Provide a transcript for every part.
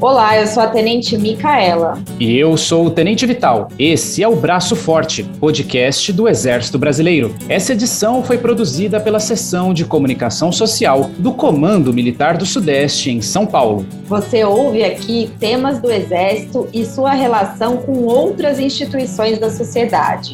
Olá, eu sou a Tenente Micaela. E eu sou o Tenente Vital. Esse é o Braço Forte, podcast do Exército Brasileiro. Essa edição foi produzida pela Seção de Comunicação Social do Comando Militar do Sudeste, em São Paulo. Você ouve aqui temas do Exército e sua relação com outras instituições da sociedade.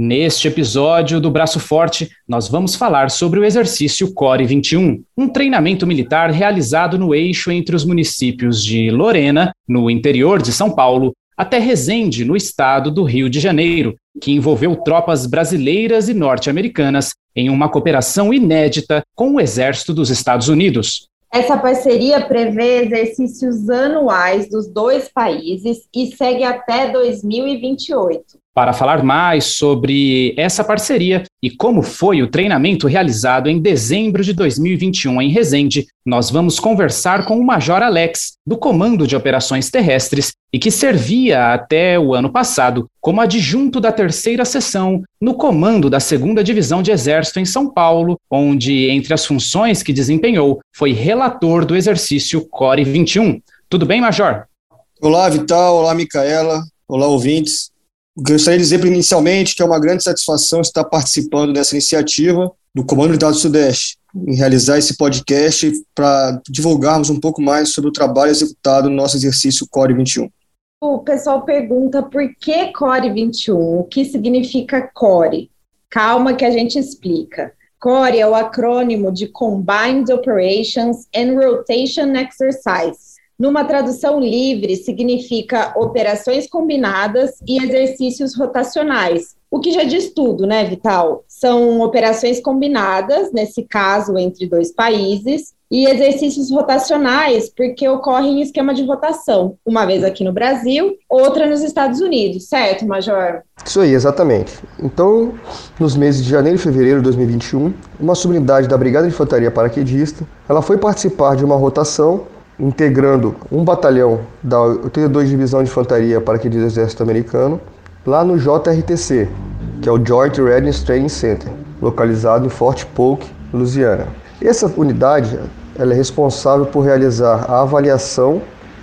Neste episódio do Braço Forte, nós vamos falar sobre o exercício Core 21, um treinamento militar realizado no eixo entre os municípios de Lorena, no interior de São Paulo, até Resende, no estado do Rio de Janeiro, que envolveu tropas brasileiras e norte-americanas em uma cooperação inédita com o Exército dos Estados Unidos. Essa parceria prevê exercícios anuais dos dois países e segue até 2028. Para falar mais sobre essa parceria e como foi o treinamento realizado em dezembro de 2021 em Resende, nós vamos conversar com o Major Alex, do Comando de Operações Terrestres e que servia até o ano passado como adjunto da terceira seção no comando da segunda divisão de Exército em São Paulo, onde, entre as funções que desempenhou, foi relator do exercício Core 21. Tudo bem, Major? Olá, Vital. Olá, Micaela. Olá, ouvintes. Gostaria de dizer inicialmente que é uma grande satisfação estar participando dessa iniciativa do Comando Militar do Sudeste, em realizar esse podcast para divulgarmos um pouco mais sobre o trabalho executado no nosso exercício Core 21. O pessoal pergunta por que Core 21? O que significa Core? Calma que a gente explica. CORE é o acrônimo de Combined Operations and Rotation Exercise, numa tradução livre, significa operações combinadas e exercícios rotacionais. O que já diz tudo, né, Vital? São operações combinadas, nesse caso, entre dois países, e exercícios rotacionais, porque ocorrem em esquema de rotação, uma vez aqui no Brasil, outra nos Estados Unidos, certo, Major? Isso aí, exatamente. Então, nos meses de janeiro e fevereiro de 2021, uma subunidade da Brigada de Infantaria Paraquedista, ela foi participar de uma rotação integrando um batalhão da 82 Divisão de Infantaria para aquele Exército Americano, lá no JRTC, que é o Joint Readiness Training Center, localizado em Fort Polk, Louisiana. Essa unidade ela é responsável por realizar a avaliação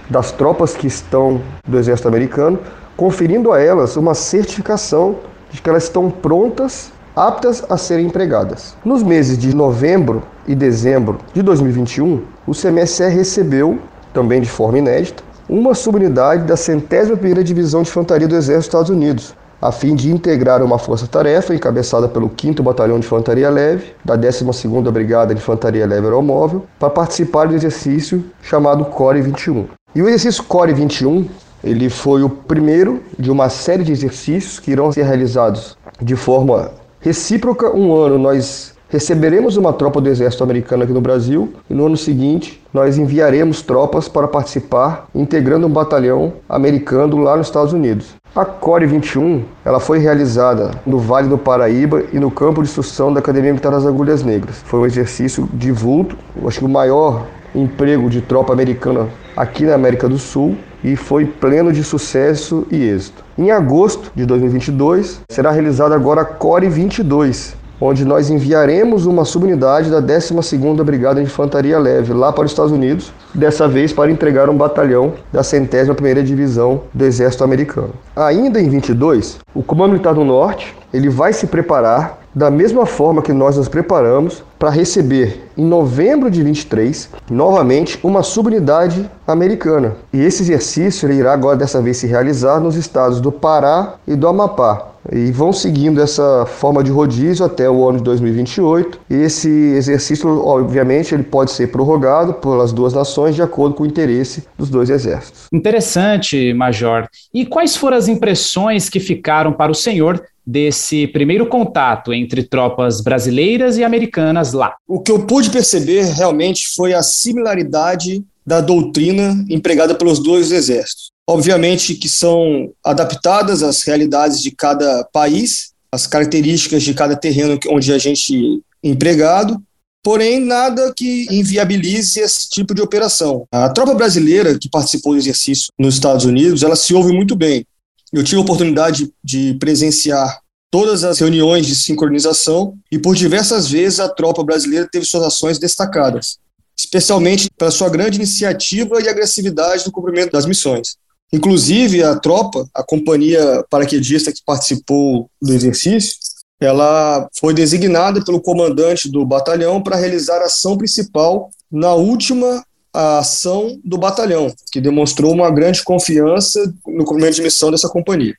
das tropas que estão do Exército Americano, conferindo a elas uma certificação de que elas estão prontas aptas a serem empregadas. Nos meses de novembro e dezembro de 2021, o CMSE recebeu, também de forma inédita, uma subunidade da centésima primeira Divisão de Infantaria do Exército dos Estados Unidos, a fim de integrar uma força-tarefa encabeçada pelo 5º Batalhão de Infantaria Leve, da 12ª Brigada de Infantaria Leve Aeromóvel, para participar do exercício chamado CORE 21. E o exercício CORE 21 ele foi o primeiro de uma série de exercícios que irão ser realizados de forma recíproca, um ano nós receberemos uma tropa do exército americano aqui no Brasil e no ano seguinte nós enviaremos tropas para participar, integrando um batalhão americano lá nos Estados Unidos. A Core 21, ela foi realizada no Vale do Paraíba e no campo de instrução da Academia Militar das Agulhas Negras. Foi um exercício de vulto, acho que o maior emprego de tropa americana aqui na América do Sul e foi pleno de sucesso e êxito. Em agosto de 2022, será realizada agora a Core 22, onde nós enviaremos uma subunidade da 12ª Brigada de Infantaria Leve lá para os Estados Unidos, dessa vez para entregar um batalhão da centésima primeira Divisão do Exército Americano. Ainda em 22, o Comando Militar do Norte ele vai se preparar da mesma forma que nós nos preparamos para receber em novembro de 23 novamente uma subunidade americana. E esse exercício irá agora dessa vez se realizar nos estados do Pará e do Amapá. E vão seguindo essa forma de rodízio até o ano de 2028. E esse exercício, obviamente, ele pode ser prorrogado pelas duas nações de acordo com o interesse dos dois exércitos. Interessante, Major. E quais foram as impressões que ficaram para o senhor desse primeiro contato entre tropas brasileiras e americanas lá? O que eu pude perceber realmente foi a similaridade da doutrina empregada pelos dois exércitos. Obviamente que são adaptadas às realidades de cada país, às características de cada terreno onde a gente é empregado, porém nada que inviabilize esse tipo de operação. A tropa brasileira que participou do exercício nos Estados Unidos, ela se ouve muito bem. Eu tive a oportunidade de presenciar todas as reuniões de sincronização e por diversas vezes a tropa brasileira teve suas ações destacadas. especialmente pela sua grande iniciativa e agressividade no cumprimento das missões. Inclusive, a tropa, a companhia paraquedista que participou do exercício, ela foi designada pelo comandante do batalhão para realizar a ação principal na última ação do batalhão, que demonstrou uma grande confiança no cumprimento de missão dessa companhia.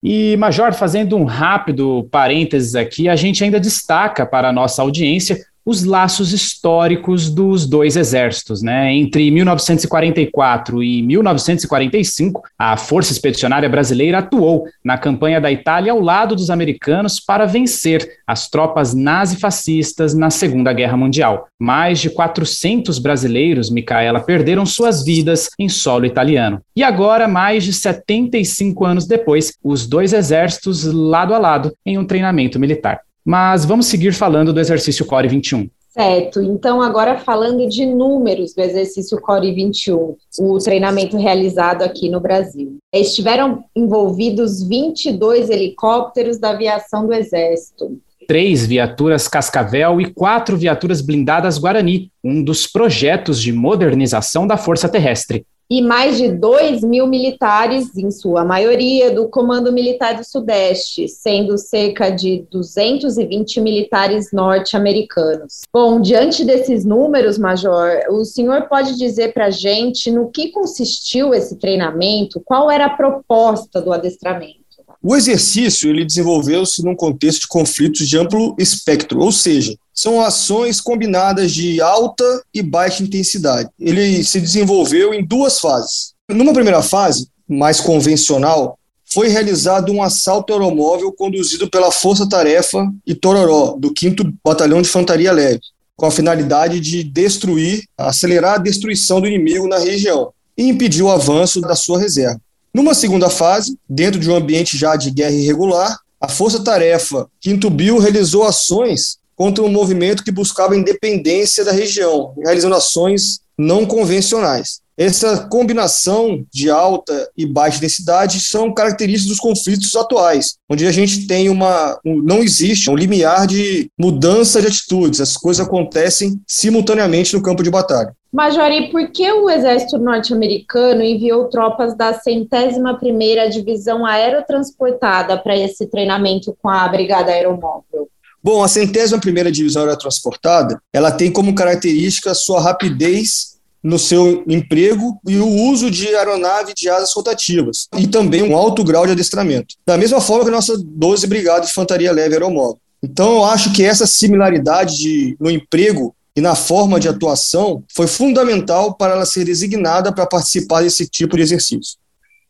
E, Major, fazendo um rápido parênteses aqui, a gente ainda destaca para a nossa audiência os laços históricos dos dois exércitos. Né? Entre 1944 e 1945, a Força Expedicionária Brasileira atuou na campanha da Itália ao lado dos americanos para vencer as tropas nazifascistas na Segunda Guerra Mundial. Mais de 400 brasileiros, Micaela, perderam suas vidas em solo italiano. E agora, mais de 75 anos depois, os dois exércitos lado a lado em um treinamento militar. Mas vamos seguir falando do exercício Core 21. Certo, então agora falando de números do exercício Core 21, o treinamento realizado aqui no Brasil. Estiveram envolvidos 22 helicópteros da aviação do Exército, três viaturas Cascavel e quatro viaturas blindadas Guarani, um dos projetos de modernização da Força Terrestre e mais de 2 mil militares, em sua maioria, do Comando Militar do Sudeste, sendo cerca de 220 militares norte-americanos. Bom, diante desses números, Major, o senhor pode dizer para a gente no que consistiu esse treinamento? Qual era a proposta do adestramento? O exercício ele desenvolveu-se num contexto de conflitos de amplo espectro, ou seja, são ações combinadas de alta e baixa intensidade. Ele se desenvolveu em duas fases. Numa primeira fase, mais convencional, foi realizado um assalto aeromóvel conduzido pela Força Tarefa e Tororó, do 5 Batalhão de Infantaria Leve, com a finalidade de destruir, acelerar a destruição do inimigo na região e impedir o avanço da sua reserva. Numa segunda fase, dentro de um ambiente já de guerra irregular, a Força Tarefa Quinto Bill realizou ações contra um movimento que buscava independência da região, realizando ações não convencionais. Essa combinação de alta e baixa densidade são características dos conflitos atuais, onde a gente tem uma. Um, não existe um limiar de mudança de atitudes, as coisas acontecem simultaneamente no campo de batalha. Major, e por que o exército norte-americano enviou tropas da centésima primeira divisão aerotransportada para esse treinamento com a Brigada Aeromóvel? Bom, a centésima primeira divisão aerotransportada, ela tem como característica a sua rapidez no seu emprego e o uso de aeronave de asas rotativas e também um alto grau de adestramento. Da mesma forma que a nossa 12 Brigada de Infantaria Leve Aeromóvel. Então, eu acho que essa similaridade de, no emprego e na forma de atuação foi fundamental para ela ser designada para participar desse tipo de exercício.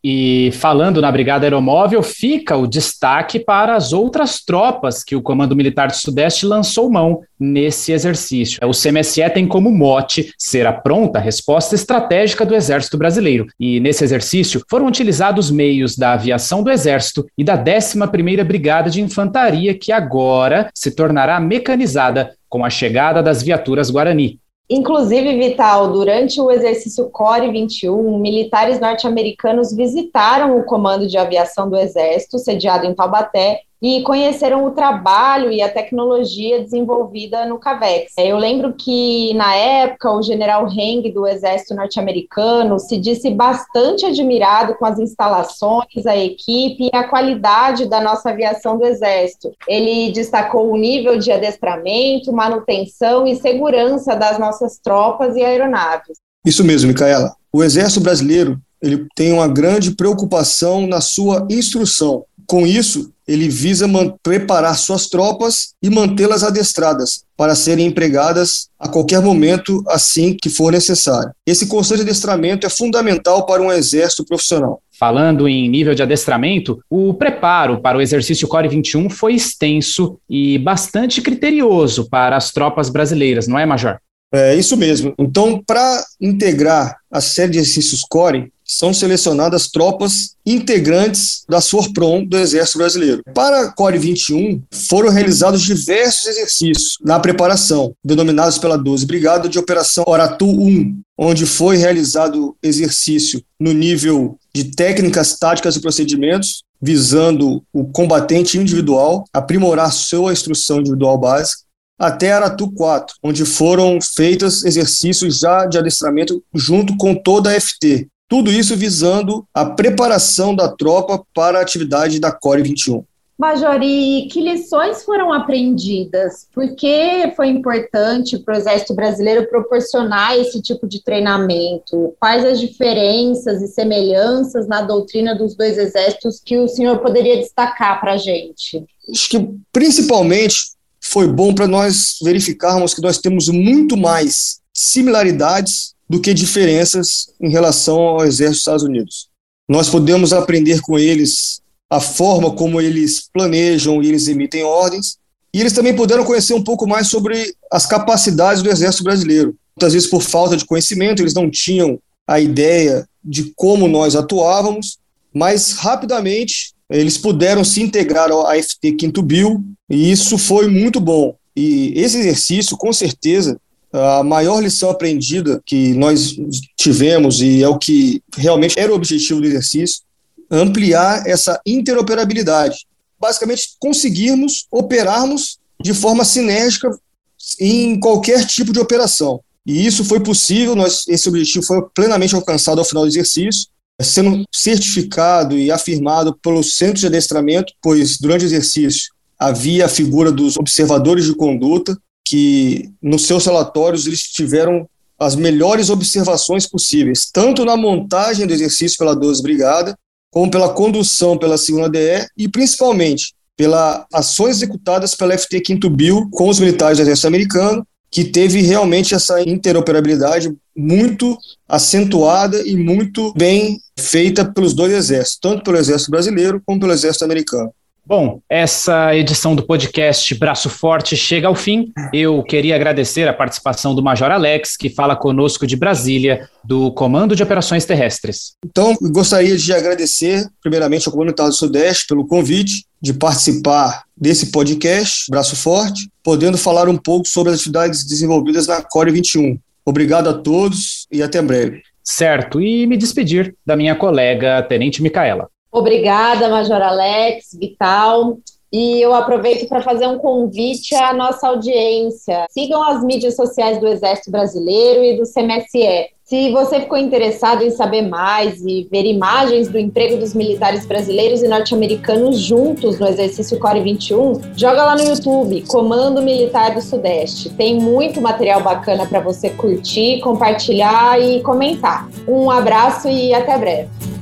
E falando na Brigada Aeromóvel, fica o destaque para as outras tropas que o Comando Militar do Sudeste lançou mão nesse exercício. O CMSE tem como mote ser a pronta resposta estratégica do Exército Brasileiro. E nesse exercício foram utilizados meios da aviação do Exército e da 11ª Brigada de Infantaria, que agora se tornará mecanizada com a chegada das viaturas Guarani. Inclusive, Vital, durante o exercício Core 21, militares norte-americanos visitaram o Comando de Aviação do Exército, sediado em Taubaté, e conheceram o trabalho e a tecnologia desenvolvida no CAVEX. Eu lembro que, na época, o general Heng, do Exército Norte-Americano, se disse bastante admirado com as instalações, a equipe e a qualidade da nossa aviação do Exército. Ele destacou o nível de adestramento, manutenção e segurança das nossas tropas e aeronaves. Isso mesmo, Micaela. O Exército Brasileiro ele tem uma grande preocupação na sua instrução. Com isso, ele visa preparar suas tropas e mantê-las adestradas para serem empregadas a qualquer momento assim que for necessário. Esse constante adestramento é fundamental para um exército profissional. Falando em nível de adestramento, o preparo para o exercício Core 21 foi extenso e bastante criterioso para as tropas brasileiras, não é, Major? É isso mesmo. Então, para integrar a série de exercícios Core, são selecionadas tropas integrantes da SORPROM do Exército Brasileiro. Para a Core 21, foram realizados diversos exercícios na preparação, denominados pela 12 Brigada de Operação Oratu 1, onde foi realizado exercício no nível de técnicas, táticas e procedimentos, visando o combatente individual, aprimorar sua instrução individual básica, até Aratu 4, onde foram feitos exercícios já de adestramento junto com toda a FT. Tudo isso visando a preparação da tropa para a atividade da Core 21. Major, e que lições foram aprendidas? Por que foi importante para o Exército Brasileiro proporcionar esse tipo de treinamento? Quais as diferenças e semelhanças na doutrina dos dois exércitos que o senhor poderia destacar para a gente? Acho que principalmente foi bom para nós verificarmos que nós temos muito mais similaridades do que diferenças em relação ao Exército dos Estados Unidos. Nós podemos aprender com eles a forma como eles planejam e eles emitem ordens, e eles também puderam conhecer um pouco mais sobre as capacidades do Exército Brasileiro. Muitas vezes, por falta de conhecimento, eles não tinham a ideia de como nós atuávamos, mas rapidamente eles puderam se integrar ao AFT Quinto Bill, e isso foi muito bom. E esse exercício, com certeza, a maior lição aprendida que nós tivemos, e é o que realmente era o objetivo do exercício, ampliar essa interoperabilidade. Basicamente, conseguirmos operarmos de forma sinérgica em qualquer tipo de operação. E isso foi possível, nós, esse objetivo foi plenamente alcançado ao final do exercício, sendo certificado e afirmado pelo centro de adestramento, pois durante o exercício havia a figura dos observadores de conduta, que nos seus relatórios eles tiveram as melhores observações possíveis, tanto na montagem do exercício pela 12 Brigada, como pela condução pela segunda DE e principalmente pelas ações executadas pela FT Quinto Bill com os militares do Exército Americano, que teve realmente essa interoperabilidade muito acentuada e muito bem feita pelos dois exércitos, tanto pelo Exército Brasileiro como pelo Exército Americano. Bom, essa edição do podcast Braço Forte chega ao fim. Eu queria agradecer a participação do Major Alex, que fala conosco de Brasília, do Comando de Operações Terrestres. Então, gostaria de agradecer, primeiramente, ao Comando do Sudeste pelo convite de participar desse podcast Braço Forte, podendo falar um pouco sobre as atividades desenvolvidas na Core 21. Obrigado a todos e até breve. Certo, e me despedir da minha colega Tenente Micaela. Obrigada, Major Alex, Vital. E eu aproveito para fazer um convite à nossa audiência. Sigam as mídias sociais do Exército Brasileiro e do CMSE. Se você ficou interessado em saber mais e ver imagens do emprego dos militares brasileiros e norte-americanos juntos no exercício Core 21, joga lá no YouTube, Comando Militar do Sudeste. Tem muito material bacana para você curtir, compartilhar e comentar. Um abraço e até breve.